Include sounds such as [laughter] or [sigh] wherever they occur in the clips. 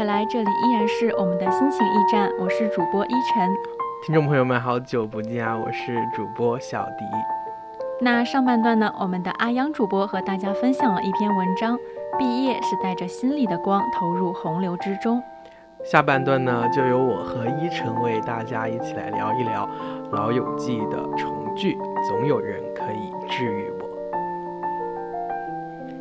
回来，这里依然是我们的心情驿站，我是主播依晨。听众朋友们，好久不见啊！我是主播小迪。那上半段呢，我们的阿央主播和大家分享了一篇文章，毕业是带着心里的光投入洪流之中。下半段呢，就由我和依晨为大家一起来聊一聊《老友记》的重聚，总有人可以治愈我。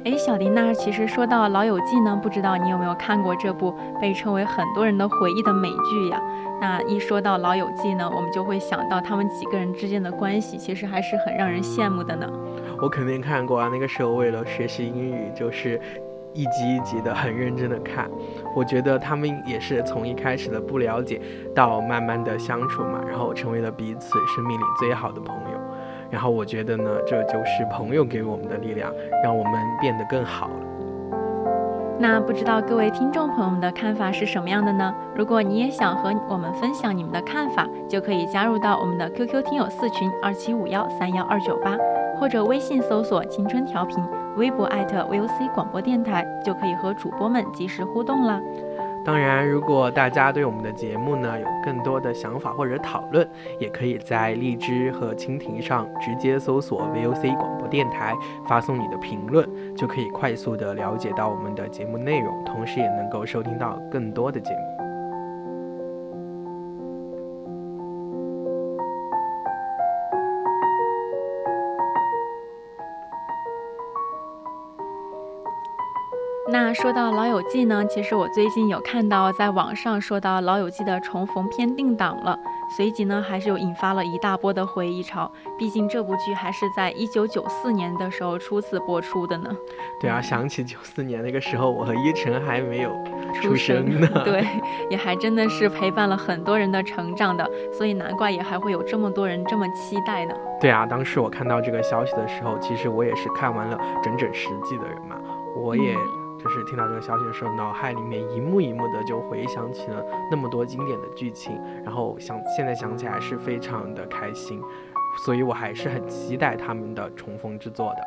哎，小迪，那其实说到《老友记》呢，不知道你有没有看过这部被称为很多人的回忆的美剧呀？那一说到《老友记》呢，我们就会想到他们几个人之间的关系，其实还是很让人羡慕的呢。我肯定看过啊，那个时候为了学习英语，就是一集一集的很认真的看。我觉得他们也是从一开始的不了解，到慢慢的相处嘛，然后成为了彼此生命里最好的朋友。然后我觉得呢，这就是朋友给我们的力量，让我们变得更好了。那不知道各位听众朋友们的看法是什么样的呢？如果你也想和我们分享你们的看法，就可以加入到我们的 QQ 听友四群二七五幺三幺二九八，或者微信搜索“青春调频”，微博艾特 VOC 广播电台，就可以和主播们及时互动啦。当然，如果大家对我们的节目呢有更多的想法或者讨论，也可以在荔枝和蜻蜓上直接搜索 VOC 广播电台，发送你的评论，就可以快速的了解到我们的节目内容，同时也能够收听到更多的节目。那说到《老友记》呢，其实我最近有看到在网上说到《老友记》的重逢片定档了，随即呢还是有引发了一大波的回忆潮。毕竟这部剧还是在一九九四年的时候初次播出的呢。对啊，想起九四年那个时候，我和依晨还没有出生呢。[laughs] 对，也还真的是陪伴了很多人的成长的，所以难怪也还会有这么多人这么期待呢。对啊，当时我看到这个消息的时候，其实我也是看完了整整十季的人嘛，我也。就是听到这个消息的时候，脑海里面一幕一幕的就回想起了那么多经典的剧情，然后想现在想起来是非常的开心，所以我还是很期待他们的重逢之作的。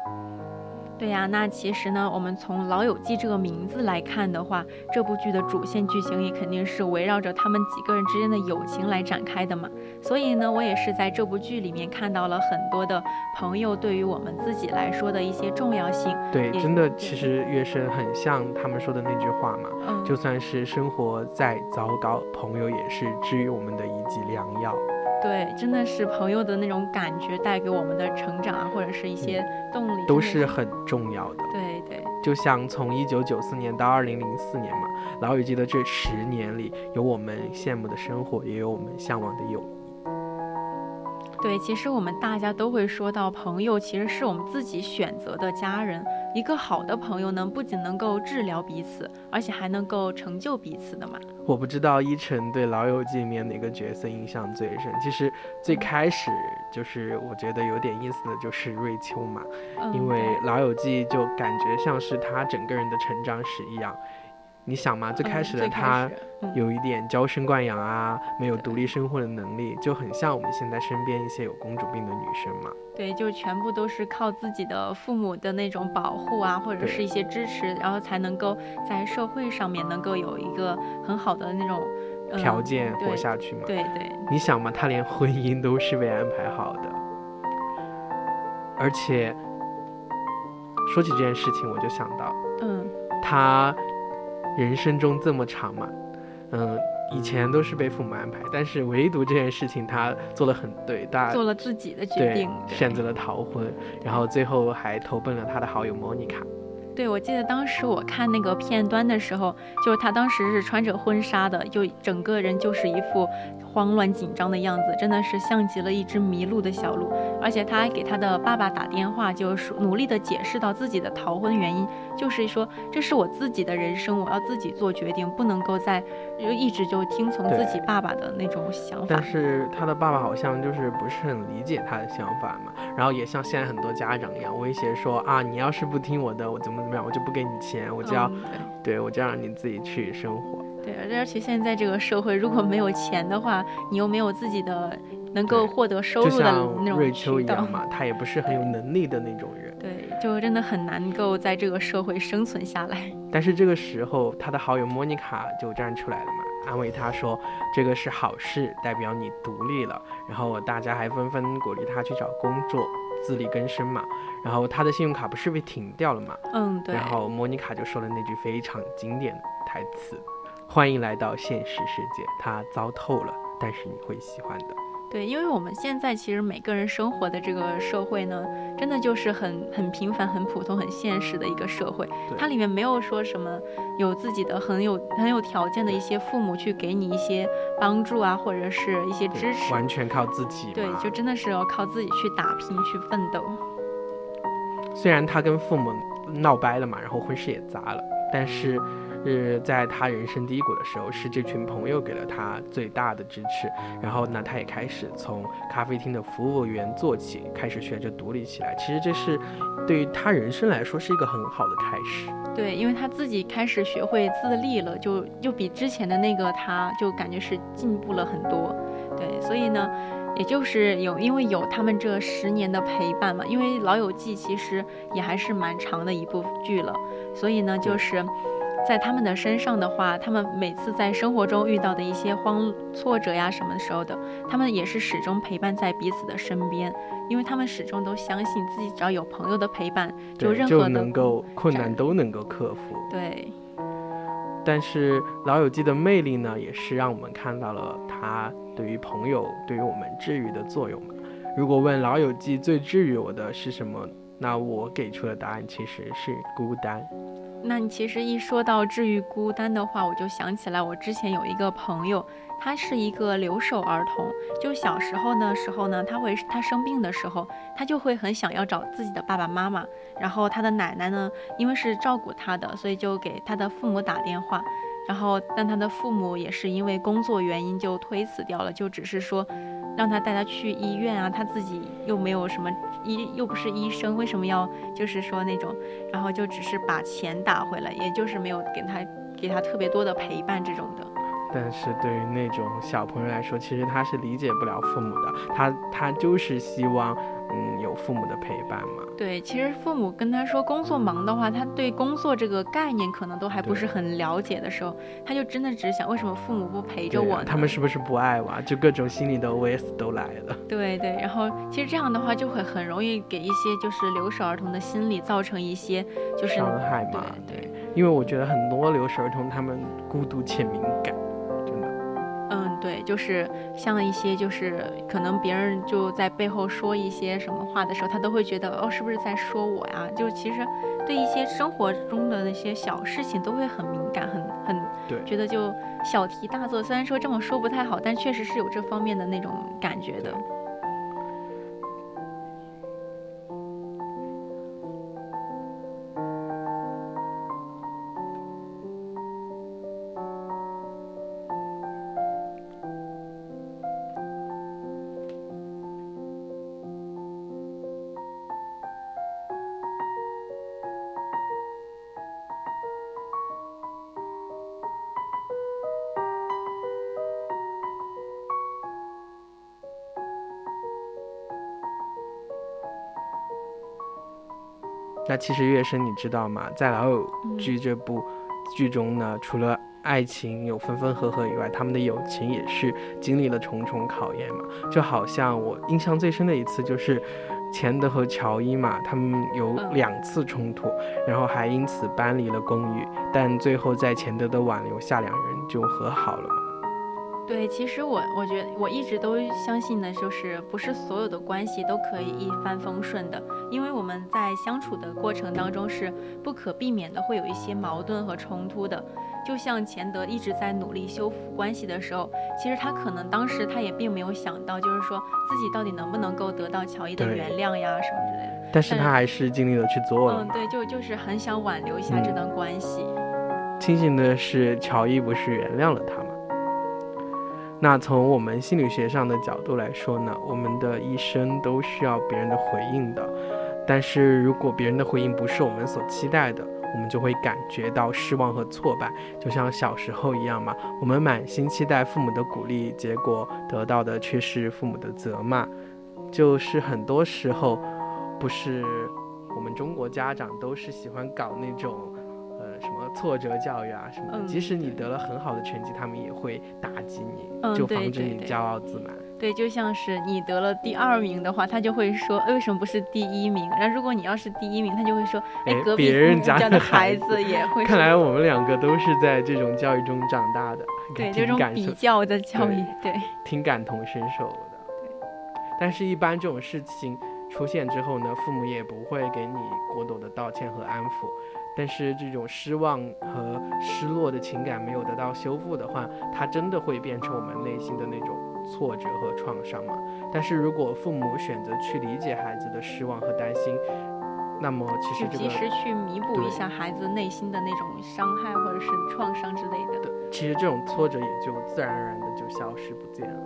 对呀，那其实呢，我们从《老友记》这个名字来看的话，这部剧的主线剧情也肯定是围绕着他们几个人之间的友情来展开的嘛。所以呢，我也是在这部剧里面看到了很多的朋友对于我们自己来说的一些重要性。对，真的，其实月生很像他们说的那句话嘛，嗯，就算是生活再糟糕，朋友也是治愈我们的一剂良药。对，真的是朋友的那种感觉带给我们的成长啊，或者是一些动力，都是很重要的。对对，就像从一九九四年到二零零四年嘛，老友记的这十年里，有我们羡慕的生活，也有我们向往的友谊。对，其实我们大家都会说到，朋友其实是我们自己选择的家人。一个好的朋友呢，不仅能够治疗彼此，而且还能够成就彼此的嘛。我不知道依晨对《老友记》里面哪个角色印象最深。其实最开始就是我觉得有点意思的就是瑞秋嘛，因为《老友记》就感觉像是他整个人的成长史一样。你想嘛，最开始的他有一点娇生惯养啊，没有独立生活的能力，就很像我们现在身边一些有公主病的女生嘛。对，就全部都是靠自己的父母的那种保护啊，或者是一些支持，然后才能够在社会上面能够有一个很好的那种条件活下去嘛。对对。你想嘛，他连婚姻都是被安排好的，而且说起这件事情，我就想到，嗯，他。人生中这么长嘛，嗯，以前都是被父母安排，但是唯独这件事情他做的很对，他做了自己的决定，选择了逃婚，然后最后还投奔了他的好友莫妮卡。对，我记得当时我看那个片段的时候，就是他当时是穿着婚纱的，就整个人就是一副。慌乱紧张的样子，真的是像极了一只迷路的小鹿。而且他还给他的爸爸打电话，就是努力的解释到自己的逃婚原因，就是说这是我自己的人生，我要自己做决定，不能够再就一直就听从自己爸爸的那种想法。但是他的爸爸好像就是不是很理解他的想法嘛，然后也像现在很多家长一样威胁说啊，你要是不听我的，我怎么怎么样，我就不给你钱，我就要，对我就让你自己去生活。对，而且现在这个社会，如果没有钱的话，你又没有自己的能够获得收入的那种瑞秋一样嘛，他也不是很有能力的那种人。对，就真的很难够在这个社会生存下来。但是这个时候，他的好友莫妮卡就站出来了嘛，安慰他说：“这个是好事，代表你独立了。”然后大家还纷纷鼓励他去找工作，自力更生嘛。然后他的信用卡不是被停掉了嘛？嗯，对。然后莫妮卡就说了那句非常经典的台词。欢迎来到现实世界，它糟透了，但是你会喜欢的。对，因为我们现在其实每个人生活的这个社会呢，真的就是很很平凡、很普通、很现实的一个社会。它里面没有说什么有自己的很有很有条件的一些父母去给你一些帮助啊，或者是一些支持，完全靠自己。对，就真的是要靠自己去打拼、去奋斗。虽然他跟父母闹掰了嘛，然后婚事也砸了，但是。是在他人生低谷的时候，是这群朋友给了他最大的支持。然后呢，他也开始从咖啡厅的服务员做起，开始学着独立起来。其实这是对于他人生来说是一个很好的开始。对，因为他自己开始学会自立了，就就比之前的那个他就感觉是进步了很多。对，所以呢，也就是有因为有他们这十年的陪伴嘛，因为《老友记》其实也还是蛮长的一部剧了，所以呢，就是。在他们的身上的话，他们每次在生活中遇到的一些慌挫折呀什么时候的，他们也是始终陪伴在彼此的身边，因为他们始终都相信自己只要有朋友的陪伴，就任何的能够困难都能够克服。对。但是老友记的魅力呢，也是让我们看到了它对于朋友对于我们治愈的作用嘛。如果问老友记最治愈我的是什么，那我给出的答案其实是孤单。那你其实一说到治愈孤单的话，我就想起来我之前有一个朋友，他是一个留守儿童。就小时候的时候呢，他会他生病的时候，他就会很想要找自己的爸爸妈妈。然后他的奶奶呢，因为是照顾他的，所以就给他的父母打电话。然后但他的父母也是因为工作原因就推辞掉了，就只是说。让他带他去医院啊，他自己又没有什么医，又不是医生，为什么要就是说那种，然后就只是把钱打回来，也就是没有给他给他特别多的陪伴这种的。但是对于那种小朋友来说，其实他是理解不了父母的，他他就是希望。嗯，有父母的陪伴嘛？对，其实父母跟他说工作忙的话，他对工作这个概念可能都还不是很了解的时候，他就真的只想为什么父母不陪着我呢？他们是不是不爱我？就各种心里的 OS 都来了。对对，然后其实这样的话就会很容易给一些就是留守儿童的心理造成一些就是伤害嘛。对，因为我觉得很多留守儿童他们孤独且敏感。对，就是像一些，就是可能别人就在背后说一些什么话的时候，他都会觉得哦，是不是在说我呀？就其实对一些生活中的那些小事情都会很敏感，很很对，觉得就小题大做。虽然说这么说不太好，但确实是有这方面的那种感觉的。那其实月生，你知道吗？在《老友记》这部剧中呢，除了爱情有分分合合以外，他们的友情也是经历了重重考验嘛。就好像我印象最深的一次，就是钱德和乔伊嘛，他们有嗯两次冲突，然后还因此搬离了公寓，但最后在钱德的挽留下，两人就和好了嘛。对，其实我我觉得我一直都相信的就是，不是所有的关系都可以一帆风顺的，因为我们在相处的过程当中是不可避免的会有一些矛盾和冲突的。就像钱德一直在努力修复关系的时候，其实他可能当时他也并没有想到，就是说自己到底能不能够得到乔伊的原谅呀什么之类的。但是他还是尽力的去做了嗯，对，就就是很想挽留一下这嗯段关系。庆幸的是，乔伊不是原谅了他嘛。那从我们心理学上的角度来说呢，我们的一生都需要别人的回应的。但是如果别人的回应不是我们所期待的，我们就会感觉到失望和挫败，就像小时候一样嘛。我们满心期待父母的鼓励，结果得到的却是父母的责骂。就是很多时候，不是我们中国家长都是喜欢搞那种。呃，什么挫折教育啊什么的，嗯即使你得了很好的成绩，他们也会打击你，嗯就对对对防止你骄傲自满。对，就像是你得了第二名的话，他就会说，哎为什么不是第一名？然后如果你要是第一名，他就会说，哎哎，隔壁别人家的孩孩子子也会。看来我们两个都是在这种教育中长大的，对这种比较的教育，对挺感同身受的。但是，一般这种事情出现之后呢，父母也不会给你过多的道歉和安抚。但是，这种失望和失落的情感没有得到修复的话，它真的会变成我们内心的那种挫折和创伤吗。但是如果父母选择去理解孩子的失望和担心，那么其实这个去及时去弥补一下孩子内心的那种伤害或者是创伤之类的。对其实这种挫折也就自然而然的就消失不见了。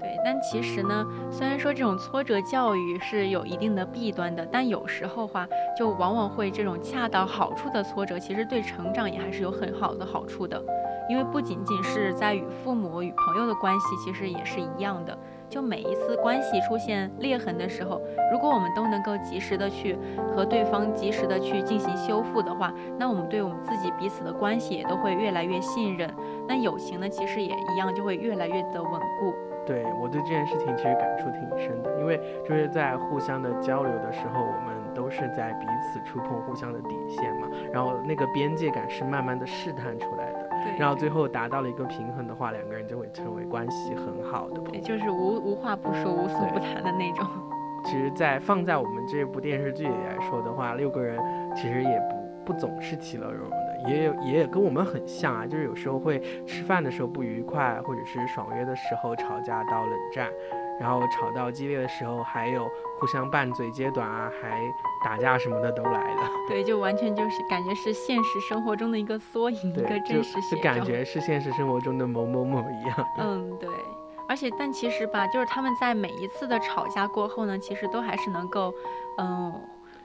对，但其实呢，虽然说这种挫折教育是有一定的弊端的，但有时候话就往往会这种恰到好处的挫折，其实对成长也还是有很好的好处的。因为不仅仅是在与父母、与朋友的关系，其实也是一样的。就每一次关系出现裂痕的时候，如果我们都能够及时的去和对方及时的去进行修复的话，那我们对我们自己彼此的关系也都会越来越信任。那友情呢，其实也一样，就会越来越的稳固。对我对这件事情其实感触挺深的，因为就是在互相的交流的时候，我们都是在彼此触碰互相的底线嘛，然后那个边界感是慢慢的试探出来的，对，然后最后达到了一个平衡的话，两个人就会成为关系很好的朋对，友。就是无无话不说、无所不谈的那种。[laughs] 其实，在放在我们这部电视剧里来说的话，六个人其实也不不总是其乐融融的，也有也跟我们很像啊，就是有时候会吃饭的时候不愉快，或者是爽约的时候吵架到冷战，然后吵到激烈的时候，还有互相拌嘴揭短啊，还打架什么的都来了。对，就完全就是感觉是现实生活中的一个缩影，一个真实写照。就感觉是现实生活中的某某某一样。嗯，对。而且，但其实吧，就是他们在每一次的吵架过后呢，其实都还是能够，嗯，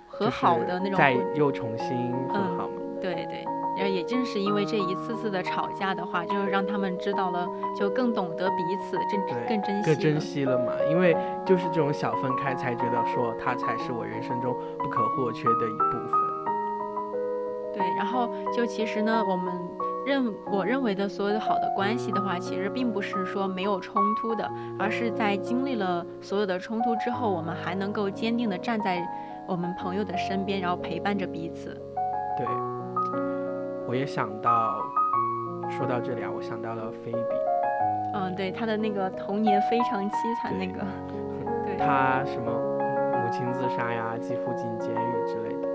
和好的那种再又重新和嗯好嘛。对对，然后也正是因为这一次次的吵架的话，就是让他们知道了，就更懂得彼此，更更珍惜更珍惜了嘛，因为就是这种小分开，才觉得说他才是我人生中不可或缺的一部分。对，然后就其实呢，我们认我认为的所有的好的关系的话，其实并不是说没有冲突的，而是在经历了所有的冲突之后，我们还能够坚定的站在我们朋友的身边，然后陪伴着彼此。对，我也想到，说到这里啊，我想到了菲比，嗯，对，他的那个童年非常凄惨那个，[laughs] 对，他什么母亲自杀呀，继父进监狱之类的，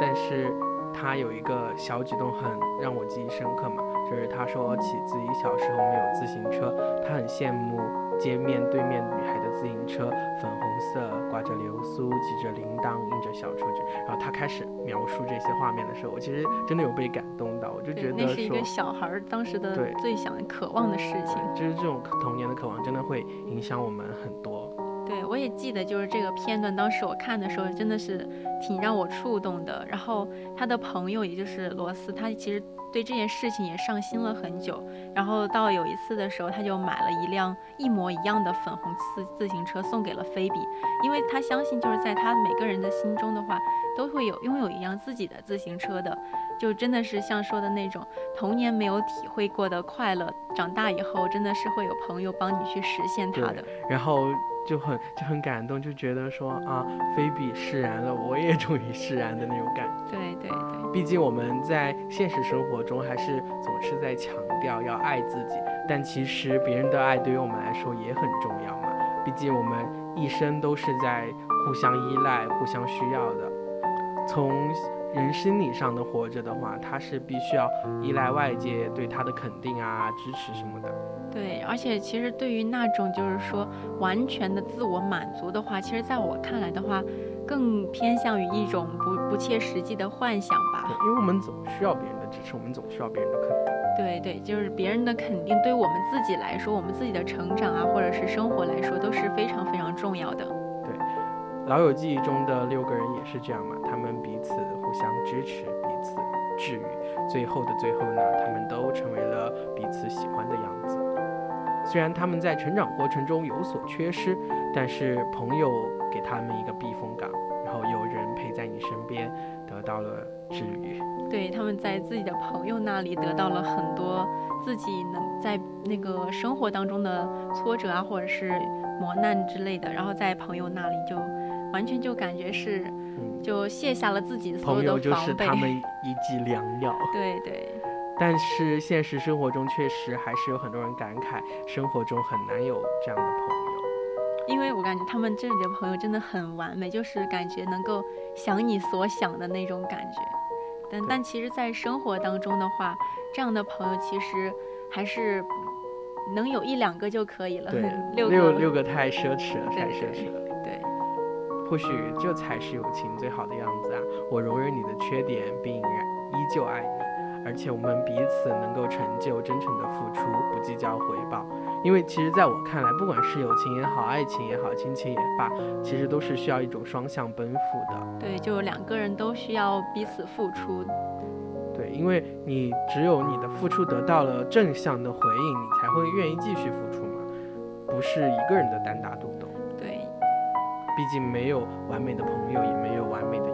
但是他有一个小举动很让我记忆深刻嘛，就是他说起自己小时候没有自行车，他很羡慕街面对面女孩的自行车，粉红色，挂着流苏，系着铃铛，印着小雏菊。然后她开始描述这些画面的时候，我其实真的有被感动到，我就觉得，那是一个。小孩儿当时的最想渴望的事情。就是这种童年的渴望，真的会影响我们很多。对，我也记得，就是这个片段，当时我看的时候，真的是挺让我触动的。然后他的朋友，也就是罗斯，他其实对这件事情也上心了很久。然后到有一次的时候，他就买了一辆一模一样的粉红自自行车送给了菲比，因为他相信，就是在他每个人的心中的话，都会有拥有一辆自己的自行车的。就真的是像说的那种童年没有体会过的快乐，长大以后真的是会有朋友帮你去实现它的。然后就很就很感动，就觉得说啊，菲比释然了，我也终于释然的那种感觉。对对对，毕竟我们在现实生活中还是总是在强调要爱自己，但其实别人的爱对于我们来说也很重要嘛。毕竟我们一生都是在互相依赖、互相需要的。从人心理上的活着的话，他是必须要依赖外界对他的肯定啊、支持什么的。对，而且其实对于那种就是说完全的自我满足的话，其实在我看来的话，更偏向于一种不不切实际的幻想吧。对，因为我们总需要别人的支持，我们总需要别人的肯定。对对，就是别人的肯定，对我们自己来说，我们自己的成长啊，或者是生活来说，都是非常非常重要的。对，《老友记》中的六个人也是这样嘛，他们彼此互相支持，彼此治愈，最后的最后呢，他们都成为了彼此喜欢的样子。虽然他们在成长过程中有所缺失，但是朋友给他们一个避风港，然后有人陪在你身边，得到了治愈。对，他们在自己的朋友那里得到了很多自己能在那个生活当中的挫折啊，或者是磨难之类的，然后在朋友那里就完全就感觉是，就卸下了自己所有的防备。朋友就是他们一剂良药。对对。但是现实生活中确实还是有很多人感慨，生活中很难有这样的朋友，因为我感觉他们这里的朋友真的很完美，就是感觉能够想你所想的那种感觉。但但其实，在生活当中的话，这样的朋友其实还是能有一两个就可以了。对，[laughs] 六六六个太奢侈了，太奢侈了。对，或许这才是友情最好的样子啊！我容忍你的缺点，并依旧爱你。而且我们彼此能够成就，真诚的付出，不计较回报。因为其实在我看来，不管是友情也好，爱情也好，亲情也罢，其实都是需要一种双向奔赴的。对，就两个人都需要彼此付出。对，因为你只有你的付出得到了正向的回应，你才会愿意继续付出嘛，不是一个人的单打独斗。对，毕竟没有完美的朋友，也没有完美的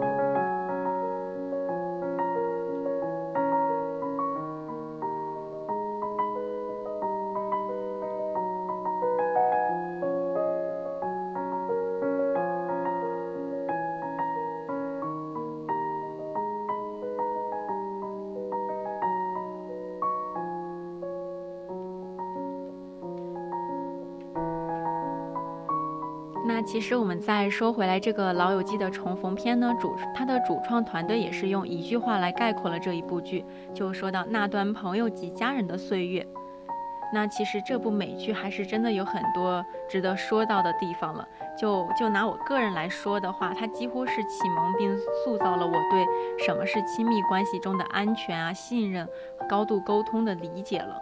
其实我们再说回来，这个《老友记》的重逢篇呢，主它的主创团队也是用一句话来概括了这一部剧，就说到那段朋友及家人的岁月。那其实这部美剧还是真的有很多值得说到的地方了。就就拿我个人来说的话，它几乎是启蒙并塑造了我对什么是亲密关系中的安全啊、信任、高度沟通的理解了。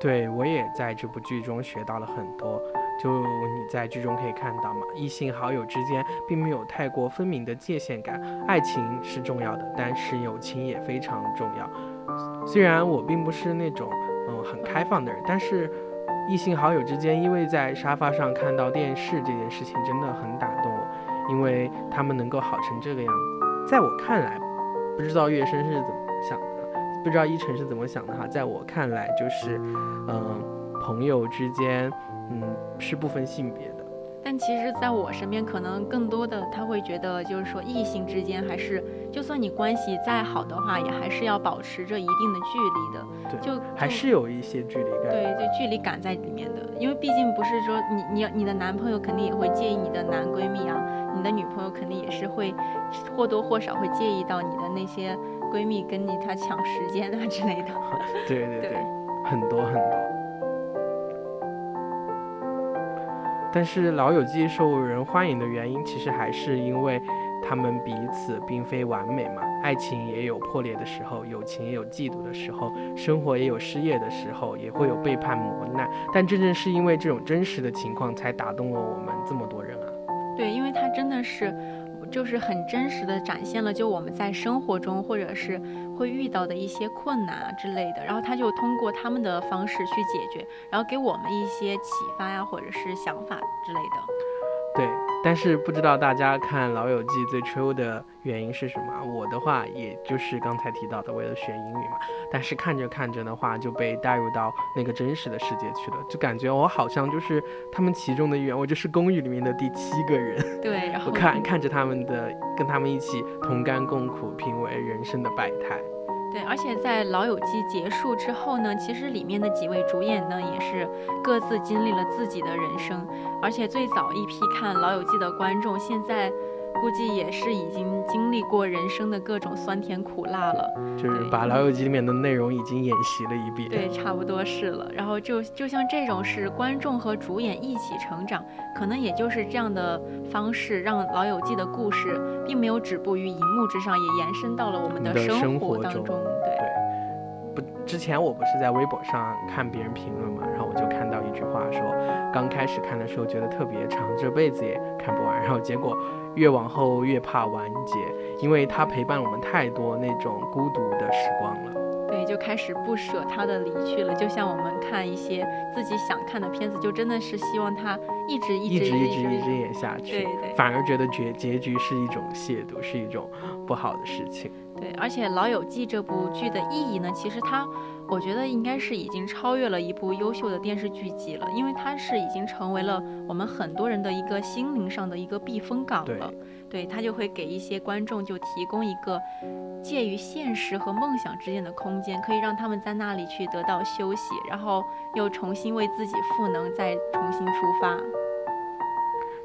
对我也在这部剧中学到了很多。就你在剧中可以看到嘛，异性好友之间并没有太过分明的界限感，爱情是重要的，但是友情也非常重要。虽然我并不是那种嗯很开放的人，但是异性好友之间依偎在沙发上看到电视这件事情真的很打动我，因为他们能够好成这个样子，在我看来，不知道月生是怎么想的，不知道依晨是怎么想的哈，在我看来就是嗯朋友之间。嗯，是不分性别的，但其实在我身边，可能更多的他会觉得，就是说异性之间还是，就算你关系再好的话，也还是要保持着一定的距离的。对，就还是有一些距离感。对就，距离感在里面的，因为毕竟不是说你你你的男朋友肯定也会介意你的男闺蜜啊，你的女朋友肯定也是会或多或少会介意到你的那些闺蜜跟你他抢时间啊之类的。[laughs] 对对对，很多很多。但是《老友记》受人欢迎的原因，其实还是因为他们彼此并非完美嘛。爱情也有破裂的时候，友情也有嫉妒的时候，生活也有失业的时候，也会有背叛磨难。但正正是因为这种真实的情况，才打动了我们这么多人啊。对，因为他真的是。就是很真实的展现了，就我们在生活中或者是会遇到的一些困难啊之类的，然后他就通过他们的方式去解决，然后给我们一些启发呀，或者是想法之类的。对，但是不知道大家看《老友记》最初的原因是什么？我的话，也就是刚才提到的，为了学英语嘛。但是看着看着的话，就被带入到那个真实的世界去了，就感觉我好像就是他们其中的一员，我就是公寓里面的第七个人。对，然后看看着他们的，跟他们一起同甘共苦，品味人生的百态。对，而且在《老友记》结束之后呢，其实里面的几位主演呢，也是各自经历了自己的人生，而且最早一批看《老友记》的观众，现在。估计也是已经经历过人生的各种酸甜苦辣了，就是把《老友记》里面的内容已经演习了一遍。对，差不多是了。然后就就像这种是观众和主演一起成长，可能也就是这样的方式，让《老友记》的故事并没有止步于荧幕之上，也延伸到了我们的生活当中。对，不，之前我不是在微博上看别人评论嘛，句话说，刚开始看的时候觉得特别长，这辈子也看不完，然后结果。越往后越怕完结，因为它陪伴我们太多那种孤独的时光了。对，就开始不舍他的离去了。就像我们看一些自己想看的片子，就真的是希望他一直一直一直一直演下去。对对。反而觉得结结局是一种亵渎，是一种不好的事情。对，而且《老友记》这部剧的意义呢，其实它。我觉得应该是已经超越了一部优秀的电视剧集了，因为它是已经成为了我们很多人的一个心灵上的一个避风港了。对，它就会给一些观众就提供一个介于现实和梦想之间的空间，可以让他们在那里去得到休息，然后又重新为自己赋能，再重新出发。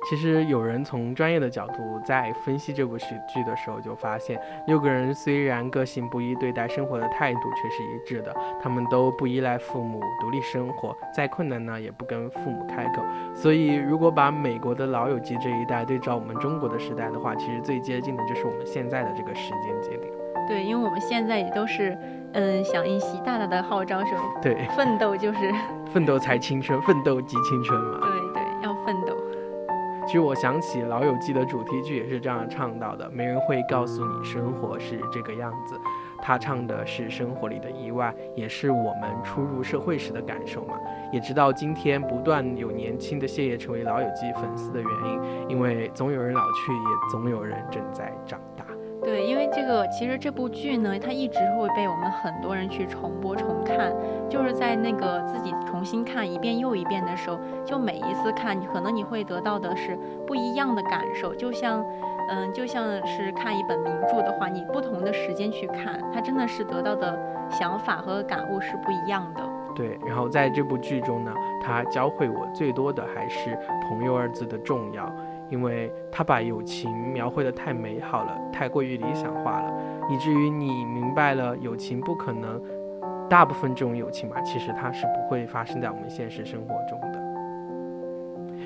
其实有人从专业的角度在分析这部喜剧的时候，就发现六个人虽然个性不一，对待生活的态度却是一致的。他们都不依赖父母，独立生活，再困难呢也不跟父母开口。所以，如果把美国的老友记这一代对照我们中国的时代的话，其实最接近的就是我们现在的这个时间节点。对，因为我们现在也都是，嗯，响应习大大的号召，说对，奋斗就是奋斗才青春，奋斗即青春嘛。对。其实我想起《老友记》的主题曲也是这样唱到的：没人会告诉你生活是这个样子。他唱的是生活里的意外，也是我们初入社会时的感受嘛。也知道今天不断有年轻的谢烨成为《老友记》粉丝的原因，因为总有人老去，也总有人正在长大。对，因为这个其实这部剧呢，它一直会被我们很多人去重播重看，就是在那个自己重新看一遍又一遍的时候，就每一次看，可能你会得到的是不一样的感受。就像，嗯，就像是看一本名著的话，你不同的时间去看，它真的是得到的想法和感悟是不一样的。对，然后在这部剧中呢，它教会我最多的还是“朋友”二字的重要。因为他把友情描绘的太美好了，太过于理想化了，以至于你明白了友情不可能。大部分这种友情吧，其实它是不会发生在我们现实生活中的。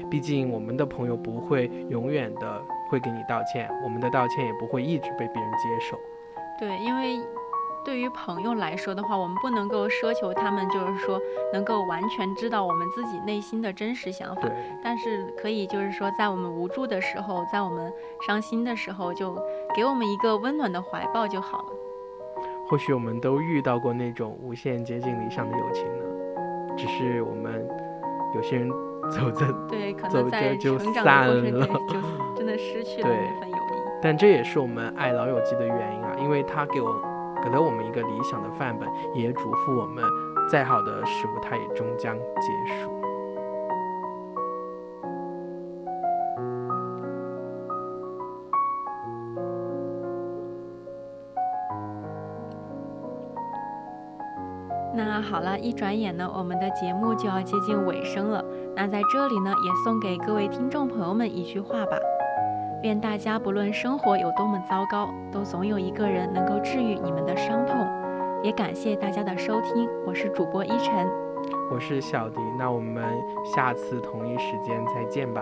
毕竟我们的朋友不会永远的会给你道歉，我们的道歉也不会一直被别人接受。对，因为。对于朋友来说的话，我们不能够奢求他们就是说能够完全知道我们自己内心的真实想法，但是可以就是说在我们无助的时候，在我们伤心的时候，就给我们一个温暖的怀抱就好了。或许我们都遇到过那种无限接近理想的友情呢，只是我们有些人走着 [laughs] 对，可能在就散了，就真的失去了那份友谊。但这也是我们爱老友记的原因啊，因为他给我。给了我们一个理想的范本，也嘱咐我们，再好的事物，它也终将结束。那好了，一转眼呢，我们的节目就要接近尾声了。那在这里呢，也送给各位听众朋友们一句话吧。愿大家不论生活有多么糟糕，都总有一个人能够治愈你们的伤痛。也感谢大家的收听，我是主播依晨，我是小迪，那我们下次同一时间再见吧。